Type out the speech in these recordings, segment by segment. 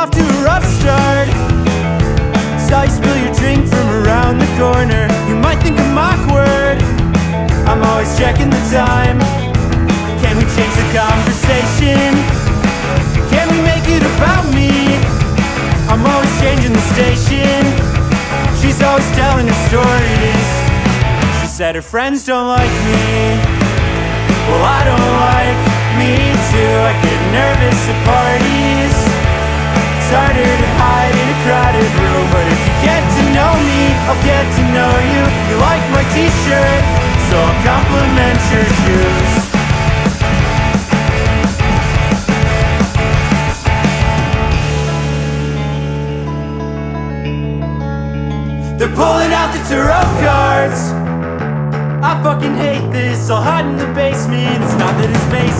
off to a rough start. Saw you spill your drink from around the corner. You might think I'm awkward. I'm always checking the time. Can we change the conversation? Can we make it about me? I'm always changing the station. She's always telling her stories. She said her friends don't like me. Well, I don't like me too. I get nervous at parties. Harder to hide in a crowded room, but if you get to know me, I'll get to know you. You like my t-shirt, so I'll compliment your shoes. They're pulling out the tarot cards. I fucking hate this. I'll hide in the basement. It's not that it's basic,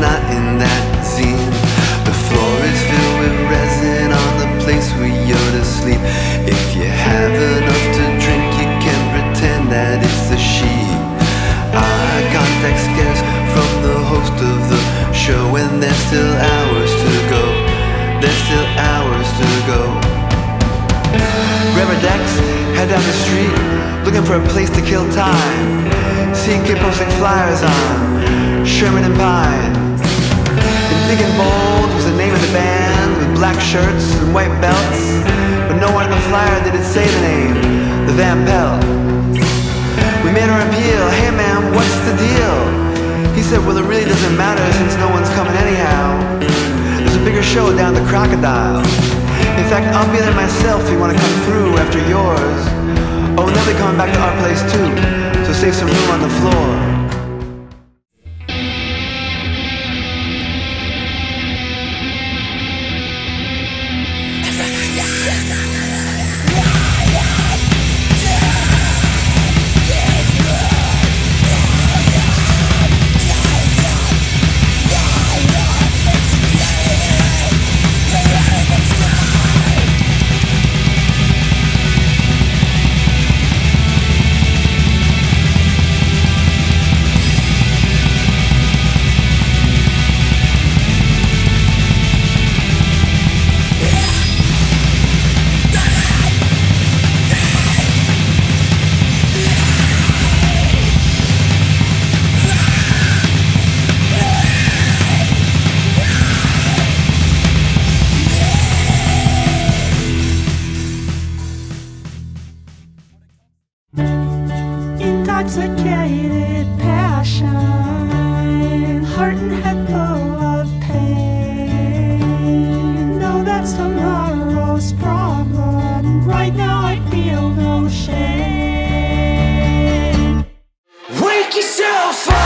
not in that zine. The floor is filled with resin on the place where you're to sleep. If you have enough to drink, you can pretend that it's a she. Eye contact scares from the host of the show, and there's still hours to go. There's still hours to go. Grab a decks, head down the street, looking for a place to kill time. Seeing kid posting flyers on Sherman and Pine. In big and bold was the name of the band with black shirts and white belts, but nowhere on the flyer did it say the name, the Van Pelt. We made our appeal, hey man, what's the deal? He said, well it really doesn't matter since no one's coming anyhow. There's a bigger show down the Crocodile. In fact, I'll be there myself if you want to come through after yours. Oh, and they'll be coming back to our place too, so save some room on the floor. Check yourself